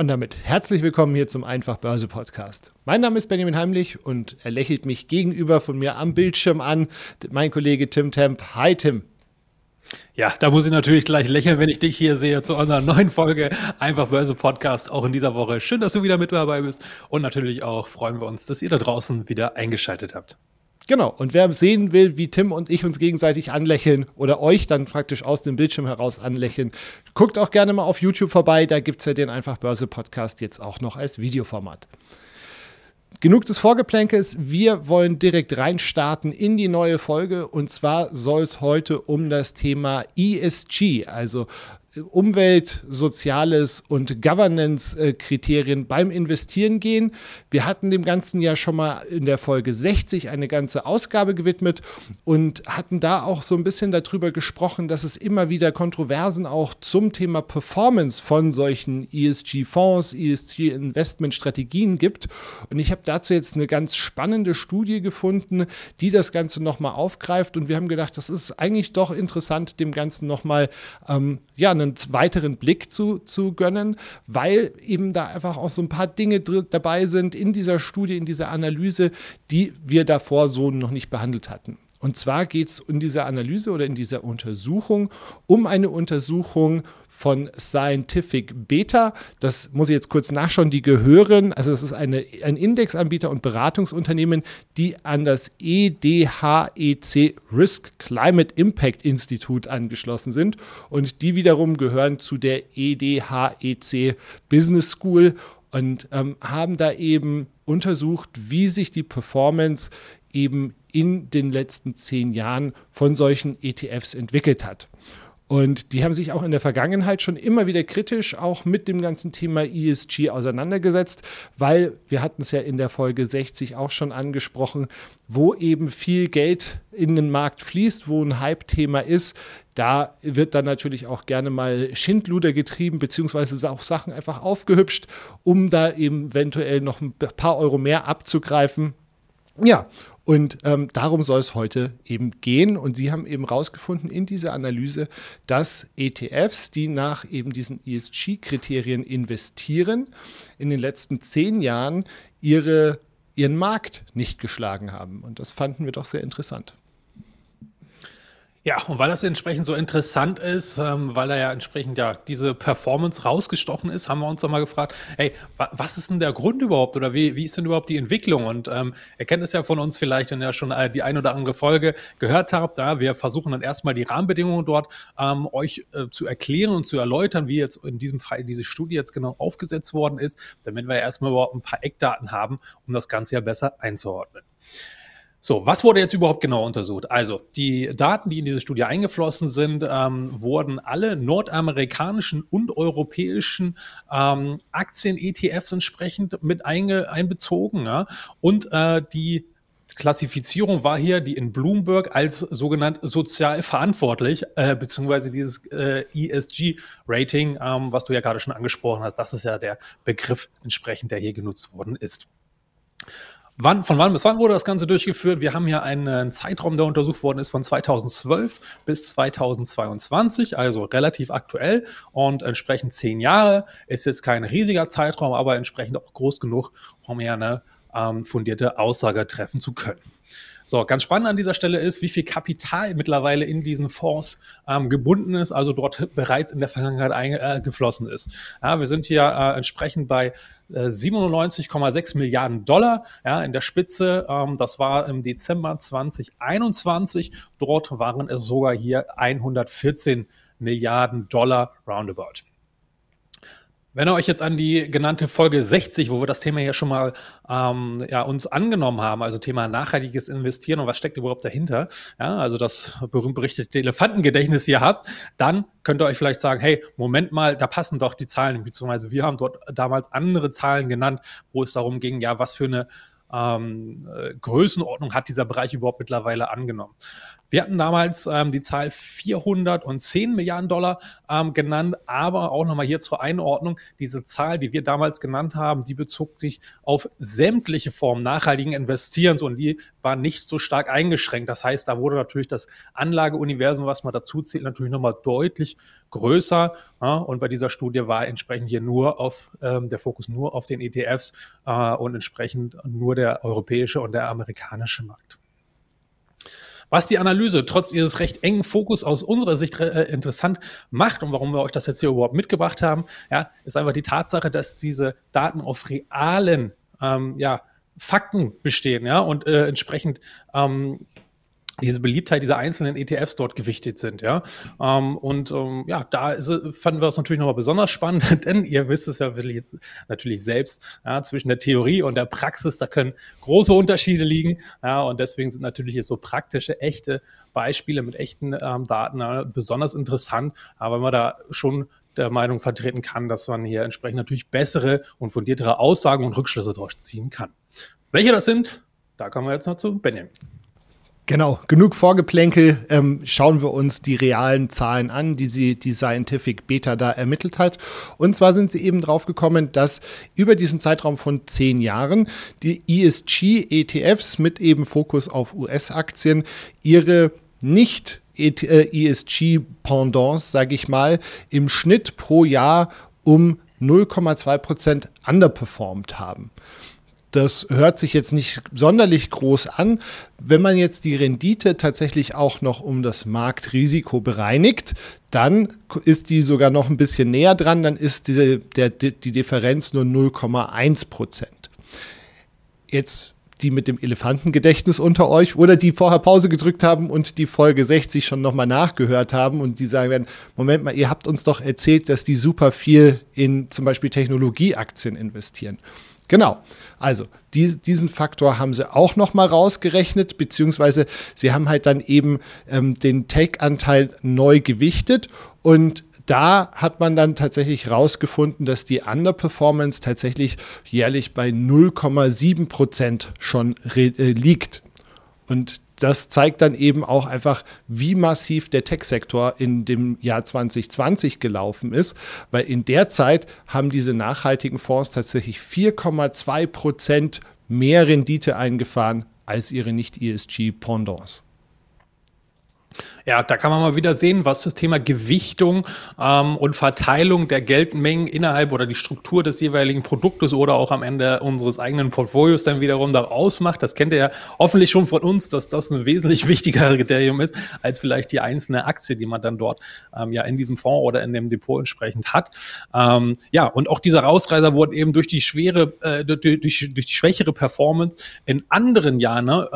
Und damit herzlich willkommen hier zum Einfach Börse Podcast. Mein Name ist Benjamin Heimlich und er lächelt mich gegenüber von mir am Bildschirm an. Mein Kollege Tim Temp. Hi Tim. Ja, da muss ich natürlich gleich lächeln, wenn ich dich hier sehe zu einer neuen Folge Einfach Börse Podcast, auch in dieser Woche. Schön, dass du wieder mit dabei bist und natürlich auch freuen wir uns, dass ihr da draußen wieder eingeschaltet habt. Genau, und wer sehen will, wie Tim und ich uns gegenseitig anlächeln oder euch dann praktisch aus dem Bildschirm heraus anlächeln, guckt auch gerne mal auf YouTube vorbei. Da gibt es ja den Einfach Börse Podcast jetzt auch noch als Videoformat. Genug des Vorgeplänkes. Wir wollen direkt reinstarten in die neue Folge. Und zwar soll es heute um das Thema ESG, also Umwelt-, Soziales- und Governance-Kriterien beim Investieren gehen. Wir hatten dem Ganzen ja schon mal in der Folge 60 eine ganze Ausgabe gewidmet und hatten da auch so ein bisschen darüber gesprochen, dass es immer wieder Kontroversen auch zum Thema Performance von solchen ESG-Fonds, ESG-Investment-Strategien gibt. Und ich habe dazu jetzt eine ganz spannende Studie gefunden, die das Ganze nochmal aufgreift. Und wir haben gedacht, das ist eigentlich doch interessant, dem Ganzen nochmal ähm, ja, einen weiteren Blick zu, zu gönnen, weil eben da einfach auch so ein paar Dinge dabei sind in dieser Studie, in dieser Analyse, die wir davor so noch nicht behandelt hatten. Und zwar geht es in dieser Analyse oder in dieser Untersuchung um eine Untersuchung von Scientific Beta. Das muss ich jetzt kurz nachschauen. Die gehören, also das ist eine, ein Indexanbieter und Beratungsunternehmen, die an das EDHEC Risk Climate Impact Institute angeschlossen sind. Und die wiederum gehören zu der EDHEC Business School und ähm, haben da eben untersucht, wie sich die Performance eben in den letzten zehn Jahren von solchen ETFs entwickelt hat. Und die haben sich auch in der Vergangenheit schon immer wieder kritisch auch mit dem ganzen Thema ESG auseinandergesetzt, weil wir hatten es ja in der Folge 60 auch schon angesprochen, wo eben viel Geld in den Markt fließt, wo ein Hype-Thema ist. Da wird dann natürlich auch gerne mal Schindluder getrieben, beziehungsweise auch Sachen einfach aufgehübscht, um da eventuell noch ein paar Euro mehr abzugreifen. Ja, und ähm, darum soll es heute eben gehen. Und sie haben eben herausgefunden in dieser Analyse, dass ETFs, die nach eben diesen ESG-Kriterien investieren, in den letzten zehn Jahren ihre, ihren Markt nicht geschlagen haben. Und das fanden wir doch sehr interessant. Ja, und weil das entsprechend so interessant ist, ähm, weil da ja entsprechend ja diese Performance rausgestochen ist, haben wir uns doch mal gefragt, hey, wa was ist denn der Grund überhaupt oder wie, wie ist denn überhaupt die Entwicklung? Und ähm, ihr kennt es ja von uns vielleicht, wenn ihr schon äh, die ein oder andere Folge gehört habt, ja, wir versuchen dann erstmal die Rahmenbedingungen dort ähm, euch äh, zu erklären und zu erläutern, wie jetzt in diesem Fall diese Studie jetzt genau aufgesetzt worden ist, damit wir ja erstmal überhaupt ein paar Eckdaten haben, um das Ganze ja besser einzuordnen. So, was wurde jetzt überhaupt genau untersucht? Also, die Daten, die in diese Studie eingeflossen sind, ähm, wurden alle nordamerikanischen und europäischen ähm, Aktien-ETFs entsprechend mit einbezogen. Ja? Und äh, die Klassifizierung war hier die in Bloomberg als sogenannt sozial verantwortlich, äh, beziehungsweise dieses äh, ESG-Rating, ähm, was du ja gerade schon angesprochen hast. Das ist ja der Begriff entsprechend, der hier genutzt worden ist. Wann, von wann bis wann wurde das Ganze durchgeführt? Wir haben hier einen Zeitraum, der untersucht worden ist, von 2012 bis 2022, also relativ aktuell und entsprechend zehn Jahre. Ist jetzt kein riesiger Zeitraum, aber entsprechend auch groß genug, um hier eine ähm, fundierte Aussage treffen zu können. So, ganz spannend an dieser Stelle ist, wie viel Kapital mittlerweile in diesen Fonds ähm, gebunden ist, also dort bereits in der Vergangenheit eingeflossen äh, ist. Ja, wir sind hier äh, entsprechend bei 97,6 äh, Milliarden Dollar ja, in der Spitze. Ähm, das war im Dezember 2021. Dort waren es sogar hier 114 Milliarden Dollar roundabout. Wenn ihr euch jetzt an die genannte Folge 60, wo wir das Thema ja schon mal ähm, ja, uns angenommen haben, also Thema nachhaltiges Investieren und was steckt überhaupt dahinter, ja, also das berühmt berichtete Elefantengedächtnis hier habt, dann könnt ihr euch vielleicht sagen, hey, Moment mal, da passen doch die Zahlen, beziehungsweise wir haben dort damals andere Zahlen genannt, wo es darum ging, ja, was für eine ähm, äh, Größenordnung hat dieser Bereich überhaupt mittlerweile angenommen. Wir hatten damals ähm, die Zahl 410 Milliarden Dollar ähm, genannt, aber auch nochmal hier zur Einordnung, diese Zahl, die wir damals genannt haben, die bezog sich auf sämtliche Formen nachhaltigen Investierens und die war nicht so stark eingeschränkt. Das heißt, da wurde natürlich das Anlageuniversum, was man dazu zählt, natürlich nochmal deutlich größer. Ja, und bei dieser Studie war entsprechend hier nur auf ähm, der Fokus nur auf den ETFs äh, und entsprechend nur der europäische und der amerikanische Markt. Was die Analyse trotz ihres recht engen Fokus aus unserer Sicht äh, interessant macht und warum wir euch das jetzt hier überhaupt mitgebracht haben, ja, ist einfach die Tatsache, dass diese Daten auf realen ähm, ja, Fakten bestehen, ja, und äh, entsprechend ähm, diese Beliebtheit dieser einzelnen ETFs dort gewichtet sind, ja. Ähm, und ähm, ja, da ist, fanden wir es natürlich nochmal besonders spannend, denn ihr wisst es ja wirklich natürlich selbst, ja, zwischen der Theorie und der Praxis, da können große Unterschiede liegen, ja, und deswegen sind natürlich so praktische, echte Beispiele mit echten ähm, Daten ja, besonders interessant, aber wenn man da schon der Meinung vertreten kann, dass man hier entsprechend natürlich bessere und fundiertere Aussagen und Rückschlüsse daraus ziehen kann. Welche das sind, da kommen wir jetzt noch zu Benjamin. Genau, genug Vorgeplänkel. Ähm, schauen wir uns die realen Zahlen an, die sie die Scientific Beta da ermittelt hat. Und zwar sind sie eben drauf gekommen, dass über diesen Zeitraum von zehn Jahren die ESG-ETFs mit eben Fokus auf US-Aktien ihre nicht ESG-Pendants, äh, sage ich mal, im Schnitt pro Jahr um 0,2 Prozent underperformed haben. Das hört sich jetzt nicht sonderlich groß an. Wenn man jetzt die Rendite tatsächlich auch noch um das Marktrisiko bereinigt, dann ist die sogar noch ein bisschen näher dran, dann ist diese, der, die Differenz nur 0,1 Prozent. Jetzt die mit dem Elefantengedächtnis unter euch oder die vorher Pause gedrückt haben und die Folge 60 schon nochmal nachgehört haben und die sagen werden, Moment mal, ihr habt uns doch erzählt, dass die super viel in zum Beispiel Technologieaktien investieren. Genau. Also die, diesen Faktor haben sie auch noch mal rausgerechnet, beziehungsweise sie haben halt dann eben ähm, den Take-Anteil neu gewichtet und da hat man dann tatsächlich rausgefunden, dass die Underperformance tatsächlich jährlich bei 0,7 Prozent schon äh, liegt. Und das zeigt dann eben auch einfach, wie massiv der Tech-Sektor in dem Jahr 2020 gelaufen ist, weil in der Zeit haben diese nachhaltigen Fonds tatsächlich 4,2 Prozent mehr Rendite eingefahren als ihre Nicht-ESG-Pendants. Ja, da kann man mal wieder sehen, was das Thema Gewichtung ähm, und Verteilung der Geldmengen innerhalb oder die Struktur des jeweiligen Produktes oder auch am Ende unseres eigenen Portfolios dann wiederum da ausmacht. Das kennt ihr ja hoffentlich schon von uns, dass das ein wesentlich wichtigeres Kriterium ist, als vielleicht die einzelne Aktie, die man dann dort ähm, ja in diesem Fonds oder in dem Depot entsprechend hat. Ähm, ja, und auch dieser Rausreißer wurde eben durch die schwere, äh, durch, durch, durch die schwächere Performance in anderen Jahren ne,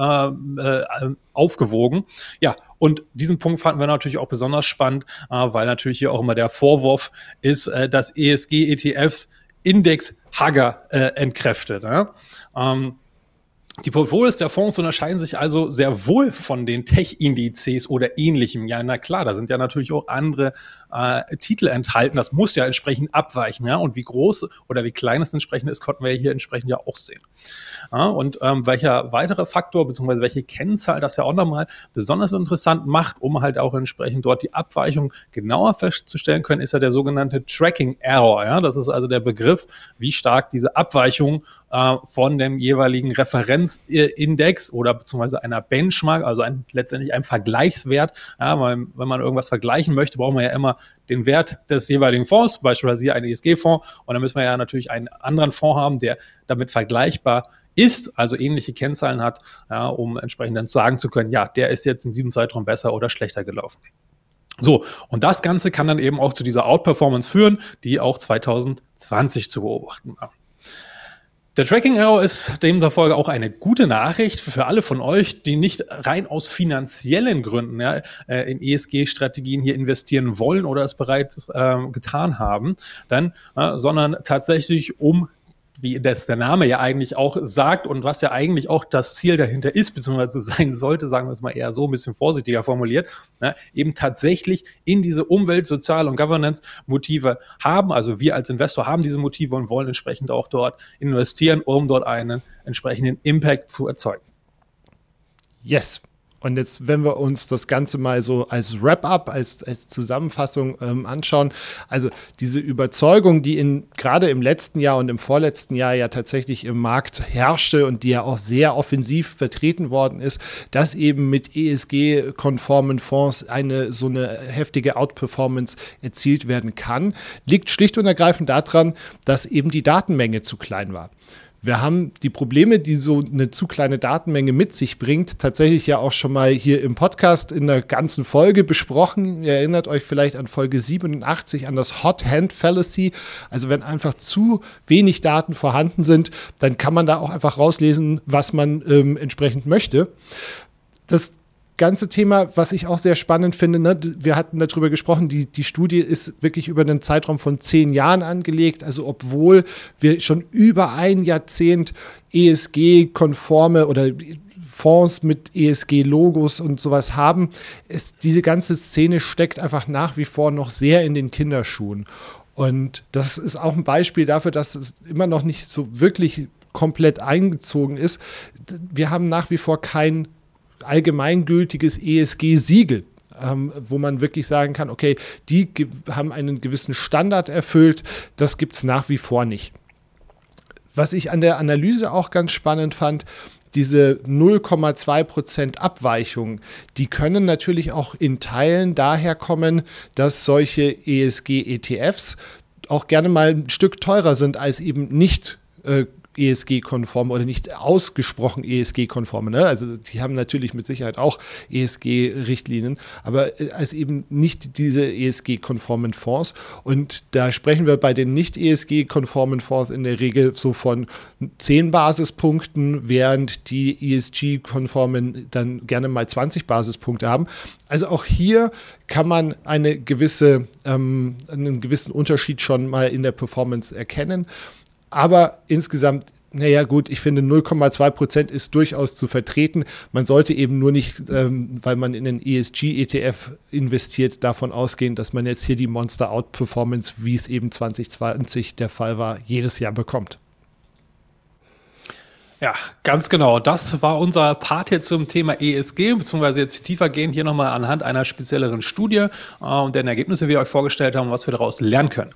äh, äh, aufgewogen. Ja, und diesen Punkt fanden wir natürlich auch besonders spannend, äh, weil natürlich hier auch immer der Vorwurf ist, äh, dass ESG-ETFs Index Hugger äh, entkräftet. Ähm, die Portfolios der Fonds unterscheiden sich also sehr wohl von den Tech-Indizes oder ähnlichem. Ja, na klar, da sind ja natürlich auch andere äh, Titel enthalten. Das muss ja entsprechend abweichen. Ja? Und wie groß oder wie klein es entsprechend ist, konnten wir hier entsprechend ja auch sehen. Ja? Und ähm, welcher weitere Faktor bzw. welche Kennzahl das ja auch nochmal besonders interessant macht, um halt auch entsprechend dort die Abweichung genauer festzustellen können, ist ja der sogenannte Tracking Error. Ja? Das ist also der Begriff, wie stark diese Abweichung äh, von dem jeweiligen Referenzindex oder beziehungsweise einer Benchmark, also ein, letztendlich einem Vergleichswert. Ja, weil, wenn man irgendwas vergleichen möchte, braucht man ja immer den Wert des jeweiligen Fonds, beispielsweise hier einen ESG-Fonds. Und dann müssen wir ja natürlich einen anderen Fonds haben, der damit vergleichbar ist, also ähnliche Kennzahlen hat, ja, um entsprechend dann sagen zu können, ja, der ist jetzt in diesem Zeitraum besser oder schlechter gelaufen. So, und das Ganze kann dann eben auch zu dieser Outperformance führen, die auch 2020 zu beobachten war. Der Tracking Error ist demzufolge auch eine gute Nachricht für alle von euch, die nicht rein aus finanziellen Gründen ja, äh, in ESG-Strategien hier investieren wollen oder es bereits äh, getan haben, dann, äh, sondern tatsächlich um wie das der Name ja eigentlich auch sagt und was ja eigentlich auch das Ziel dahinter ist, beziehungsweise sein sollte, sagen wir es mal eher so ein bisschen vorsichtiger formuliert, ne, eben tatsächlich in diese Umwelt-, Sozial- und Governance-Motive haben. Also wir als Investor haben diese Motive und wollen entsprechend auch dort investieren, um dort einen entsprechenden Impact zu erzeugen. Yes. Und jetzt, wenn wir uns das Ganze mal so als Wrap-up, als, als Zusammenfassung ähm, anschauen, also diese Überzeugung, die in, gerade im letzten Jahr und im vorletzten Jahr ja tatsächlich im Markt herrschte und die ja auch sehr offensiv vertreten worden ist, dass eben mit ESG-konformen Fonds eine so eine heftige Outperformance erzielt werden kann, liegt schlicht und ergreifend daran, dass eben die Datenmenge zu klein war. Wir haben die Probleme, die so eine zu kleine Datenmenge mit sich bringt, tatsächlich ja auch schon mal hier im Podcast in der ganzen Folge besprochen. Ihr erinnert euch vielleicht an Folge 87 an das Hot Hand Fallacy. Also wenn einfach zu wenig Daten vorhanden sind, dann kann man da auch einfach rauslesen, was man ähm, entsprechend möchte. Das ganze Thema, was ich auch sehr spannend finde, ne, wir hatten darüber gesprochen, die, die Studie ist wirklich über einen Zeitraum von zehn Jahren angelegt. Also obwohl wir schon über ein Jahrzehnt ESG-konforme oder Fonds mit ESG-Logos und sowas haben, ist, diese ganze Szene steckt einfach nach wie vor noch sehr in den Kinderschuhen. Und das ist auch ein Beispiel dafür, dass es immer noch nicht so wirklich komplett eingezogen ist. Wir haben nach wie vor kein allgemeingültiges ESG-Siegel. Ähm, wo man wirklich sagen kann, okay, die haben einen gewissen Standard erfüllt, das gibt es nach wie vor nicht. Was ich an der Analyse auch ganz spannend fand, diese 0,2% Abweichung, die können natürlich auch in Teilen daher kommen, dass solche ESG-ETFs auch gerne mal ein Stück teurer sind als eben nicht äh, ESG-konforme oder nicht ausgesprochen ESG-konforme. Ne? Also die haben natürlich mit Sicherheit auch ESG-Richtlinien, aber äh, als eben nicht diese ESG-konformen Fonds. Und da sprechen wir bei den nicht ESG-konformen Fonds in der Regel so von 10 Basispunkten, während die ESG-konformen dann gerne mal 20 Basispunkte haben. Also auch hier kann man eine gewisse, ähm, einen gewissen Unterschied schon mal in der Performance erkennen. Aber insgesamt naja, gut, ich finde 0,2 Prozent ist durchaus zu vertreten. Man sollte eben nur nicht, ähm, weil man in den ESG-ETF investiert, davon ausgehen, dass man jetzt hier die Monster-Out-Performance, wie es eben 2020 der Fall war, jedes Jahr bekommt. Ja, ganz genau. Das war unser Part jetzt zum Thema ESG, beziehungsweise jetzt tiefer gehen hier nochmal anhand einer spezielleren Studie äh, und deren Ergebnisse wir euch vorgestellt haben, was wir daraus lernen können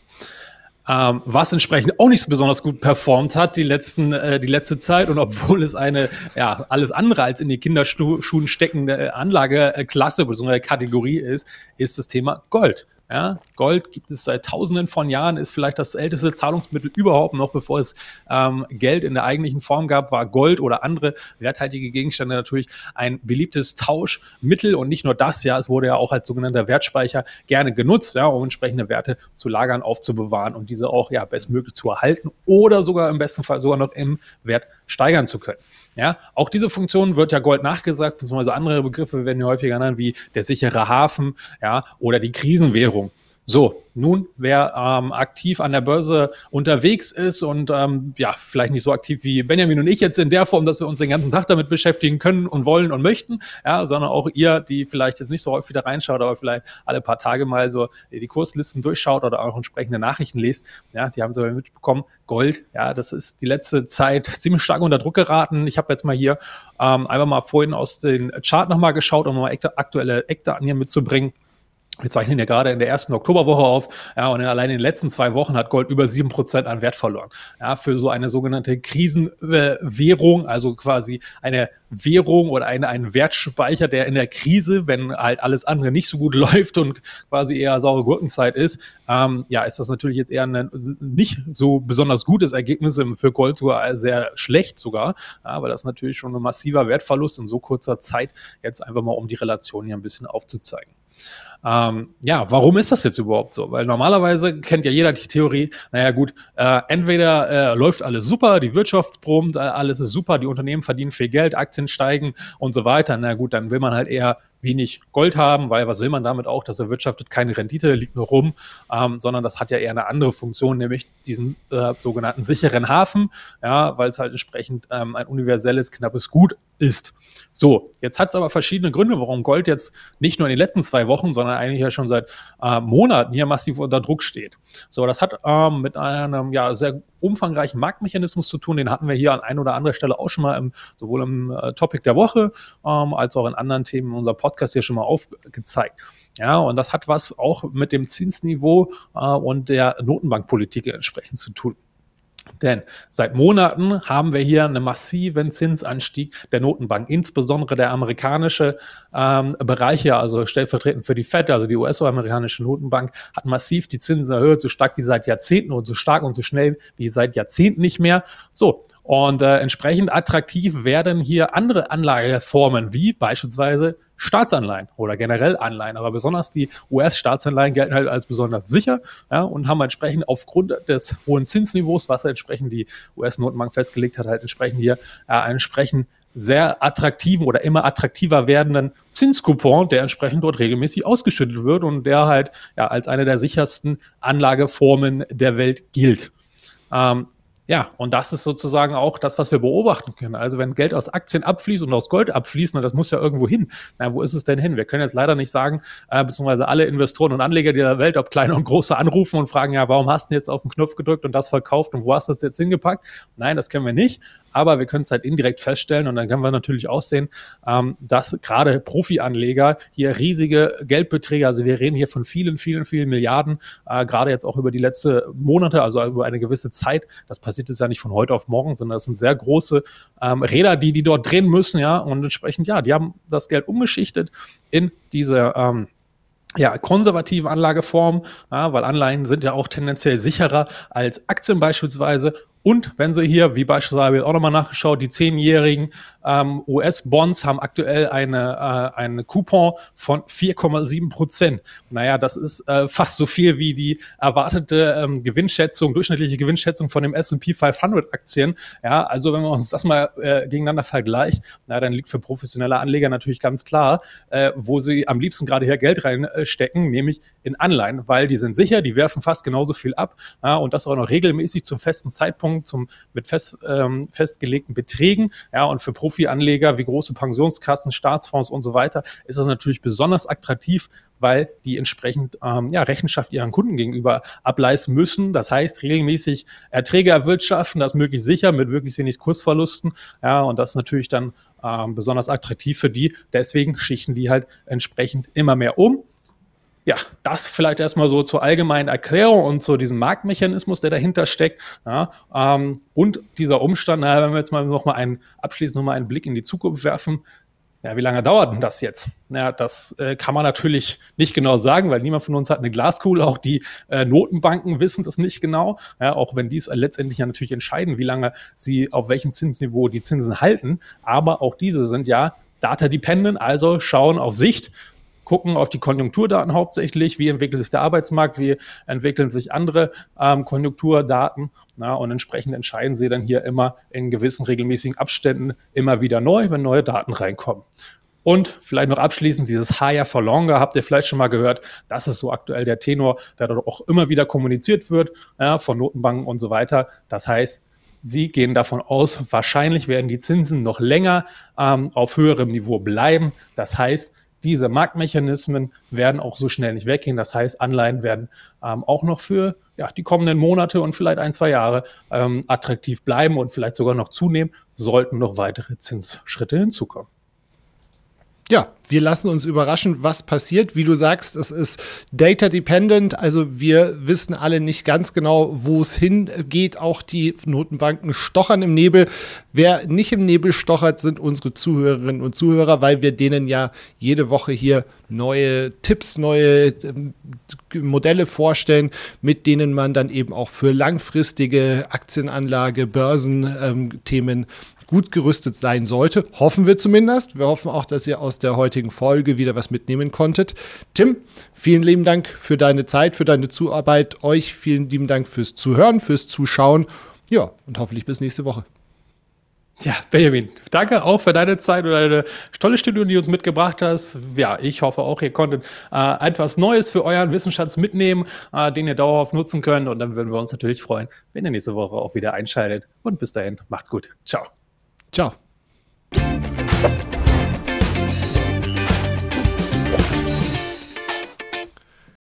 ähm, was entsprechend auch nicht so besonders gut performt hat die letzten äh, die letzte Zeit und obwohl es eine ja alles andere als in die Kinderschuhen steckende Anlageklasse bzw. Kategorie ist, ist das Thema Gold. Ja, Gold gibt es seit Tausenden von Jahren, ist vielleicht das älteste Zahlungsmittel überhaupt noch, bevor es ähm, Geld in der eigentlichen Form gab, war Gold oder andere werthaltige Gegenstände natürlich ein beliebtes Tauschmittel und nicht nur das, ja, es wurde ja auch als sogenannter Wertspeicher gerne genutzt, ja, um entsprechende Werte zu lagern, aufzubewahren und diese auch ja bestmöglich zu erhalten oder sogar im besten Fall sogar noch im Wert steigern zu können. Ja, auch diese Funktion wird ja Gold nachgesagt, beziehungsweise andere Begriffe werden ja häufiger genannt wie der sichere Hafen, ja, oder die Krisenwährung. So, nun, wer ähm, aktiv an der Börse unterwegs ist und ähm, ja, vielleicht nicht so aktiv wie Benjamin und ich jetzt in der Form, dass wir uns den ganzen Tag damit beschäftigen können und wollen und möchten, ja, sondern auch ihr, die vielleicht jetzt nicht so häufig da reinschaut, aber vielleicht alle paar Tage mal so die Kurslisten durchschaut oder auch entsprechende Nachrichten liest, ja, die haben so mitbekommen, Gold, ja, das ist die letzte Zeit ziemlich stark unter Druck geraten. Ich habe jetzt mal hier ähm, einfach mal vorhin aus dem Chart nochmal geschaut, um mal aktuelle Eckdaten hier mitzubringen. Wir zeichnen ja gerade in der ersten Oktoberwoche auf, ja, und allein in den letzten zwei Wochen hat Gold über sieben Prozent an Wert verloren. Ja, für so eine sogenannte Krisenwährung, also quasi eine Währung oder eine, ein Wertspeicher, der in der Krise, wenn halt alles andere nicht so gut läuft und quasi eher saure Gurkenzeit ist, ähm, ja, ist das natürlich jetzt eher ein nicht so besonders gutes Ergebnis, für Gold sogar sehr schlecht sogar, ja, weil das natürlich schon ein massiver Wertverlust in so kurzer Zeit jetzt einfach mal um die Relation hier ein bisschen aufzuzeigen. Ähm, ja, warum ist das jetzt überhaupt so? Weil normalerweise kennt ja jeder die Theorie, naja gut, äh, entweder äh, läuft alles super, die Wirtschaft brummt, äh, alles ist super, die Unternehmen verdienen viel Geld, Aktien steigen und so weiter. Na gut, dann will man halt eher wenig Gold haben, weil was will man damit auch, dass er wirtschaftet keine Rendite, liegt nur rum, ähm, sondern das hat ja eher eine andere Funktion, nämlich diesen äh, sogenannten sicheren Hafen, ja, weil es halt entsprechend ähm, ein universelles, knappes Gut ist. So, jetzt hat es aber verschiedene Gründe, warum Gold jetzt nicht nur in den letzten zwei Wochen, sondern eigentlich ja schon seit äh, Monaten hier massiv unter Druck steht. So, das hat ähm, mit einem ja sehr umfangreichen Marktmechanismus zu tun. Den hatten wir hier an ein oder anderer Stelle auch schon mal im, sowohl im äh, Topic der Woche ähm, als auch in anderen Themen in unserem Podcast hier schon mal aufgezeigt. Ja, und das hat was auch mit dem Zinsniveau äh, und der Notenbankpolitik entsprechend zu tun. Denn seit Monaten haben wir hier einen massiven Zinsanstieg der Notenbank, insbesondere der amerikanische ähm, Bereich hier, also stellvertretend für die FED, also die US-amerikanische Notenbank, hat massiv die Zinsen erhöht, so stark wie seit Jahrzehnten und so stark und so schnell wie seit Jahrzehnten nicht mehr. So, und äh, entsprechend attraktiv werden hier andere Anlageformen, wie beispielsweise Staatsanleihen oder generell Anleihen. Aber besonders die US-Staatsanleihen gelten halt als besonders sicher ja, und haben entsprechend aufgrund des hohen Zinsniveaus, was entsprechend die US-Notenbank festgelegt hat, halt entsprechend hier äh, entsprechend sehr attraktiven oder immer attraktiver werdenden Zinskupon, der entsprechend dort regelmäßig ausgeschüttet wird und der halt ja als eine der sichersten Anlageformen der Welt gilt. Ähm, ja, und das ist sozusagen auch das, was wir beobachten können. Also wenn Geld aus Aktien abfließt und aus Gold abfließt, und das muss ja irgendwo hin. Na, wo ist es denn hin? Wir können jetzt leider nicht sagen, äh, beziehungsweise alle Investoren und Anleger dieser Welt, ob kleine und große, anrufen und fragen, ja, warum hast du jetzt auf den Knopf gedrückt und das verkauft und wo hast du das jetzt hingepackt? Nein, das können wir nicht aber wir können es halt indirekt feststellen und dann können wir natürlich auch sehen, ähm, dass gerade Profi-Anleger hier riesige Geldbeträge, also wir reden hier von vielen, vielen, vielen Milliarden, äh, gerade jetzt auch über die letzten Monate, also über eine gewisse Zeit. Das passiert jetzt ja nicht von heute auf morgen, sondern das sind sehr große ähm, Räder, die die dort drehen müssen, ja, und entsprechend, ja, die haben das Geld umgeschichtet in diese ähm, ja, konservative Anlageform, ja, weil Anleihen sind ja auch tendenziell sicherer als Aktien beispielsweise und wenn Sie hier, wie beispielsweise auch nochmal nachgeschaut, die zehnjährigen ähm, US-Bonds haben aktuell eine, äh, eine Coupon von 4,7 Prozent. Naja, das ist äh, fast so viel wie die erwartete ähm, Gewinnschätzung, durchschnittliche Gewinnschätzung von dem S&P 500 Aktien. Ja, also wenn wir uns das mal äh, gegeneinander vergleichen, na, dann liegt für professionelle Anleger natürlich ganz klar, äh, wo sie am liebsten gerade hier Geld reinstecken, nämlich in Anleihen, weil die sind sicher, die werfen fast genauso viel ab ja, und das auch noch regelmäßig zum festen Zeitpunkt Zeitpunkt zum, mit fest, ähm, festgelegten Beträgen. Ja, und für Profi-Anleger wie große Pensionskassen, Staatsfonds und so weiter ist das natürlich besonders attraktiv, weil die entsprechend ähm, ja, Rechenschaft ihren Kunden gegenüber ableisten müssen. Das heißt, regelmäßig Erträge erwirtschaften, das möglichst sicher mit möglichst wenig Kursverlusten. Ja, und das ist natürlich dann ähm, besonders attraktiv für die. Deswegen schichten die halt entsprechend immer mehr um ja, das vielleicht erstmal so zur allgemeinen Erklärung und zu diesem Marktmechanismus, der dahinter steckt. Ja, ähm, und dieser Umstand, naja, wenn wir jetzt mal noch mal einen, abschließend noch mal einen Blick in die Zukunft werfen, ja, wie lange dauert denn das jetzt? Ja, das äh, kann man natürlich nicht genau sagen, weil niemand von uns hat eine Glaskugel. Auch die äh, Notenbanken wissen das nicht genau. Ja, auch wenn die es letztendlich ja natürlich entscheiden, wie lange sie auf welchem Zinsniveau die Zinsen halten. Aber auch diese sind ja data dependent, also schauen auf Sicht gucken auf die Konjunkturdaten hauptsächlich, wie entwickelt sich der Arbeitsmarkt, wie entwickeln sich andere ähm, Konjunkturdaten na, und entsprechend entscheiden sie dann hier immer in gewissen regelmäßigen Abständen immer wieder neu, wenn neue Daten reinkommen. Und vielleicht noch abschließend dieses Higher for Longer, habt ihr vielleicht schon mal gehört, das ist so aktuell der Tenor, der dort auch immer wieder kommuniziert wird ja, von Notenbanken und so weiter. Das heißt, Sie gehen davon aus, wahrscheinlich werden die Zinsen noch länger ähm, auf höherem Niveau bleiben. Das heißt, diese Marktmechanismen werden auch so schnell nicht weggehen. Das heißt, Anleihen werden ähm, auch noch für ja, die kommenden Monate und vielleicht ein, zwei Jahre ähm, attraktiv bleiben und vielleicht sogar noch zunehmen, sollten noch weitere Zinsschritte hinzukommen ja, wir lassen uns überraschen, was passiert. Wie du sagst, es ist data dependent, also wir wissen alle nicht ganz genau, wo es hingeht. Auch die Notenbanken stochern im Nebel. Wer nicht im Nebel stochert, sind unsere Zuhörerinnen und Zuhörer, weil wir denen ja jede Woche hier neue Tipps, neue ähm, Modelle vorstellen, mit denen man dann eben auch für langfristige Aktienanlage, Börsenthemen ähm, gut gerüstet sein sollte. Hoffen wir zumindest. Wir hoffen auch, dass ihr aus der heutigen Folge wieder was mitnehmen konntet. Tim, vielen lieben Dank für deine Zeit, für deine Zuarbeit. Euch vielen lieben Dank fürs Zuhören, fürs Zuschauen. Ja, und hoffentlich bis nächste Woche. Ja, Benjamin, danke auch für deine Zeit und deine tolle Studio, die du uns mitgebracht hast. Ja, ich hoffe auch, ihr konntet äh, etwas Neues für euren Wissensschatz mitnehmen, äh, den ihr dauerhaft nutzen könnt. Und dann würden wir uns natürlich freuen, wenn ihr nächste Woche auch wieder einschaltet. Und bis dahin, macht's gut. Ciao. Ciao.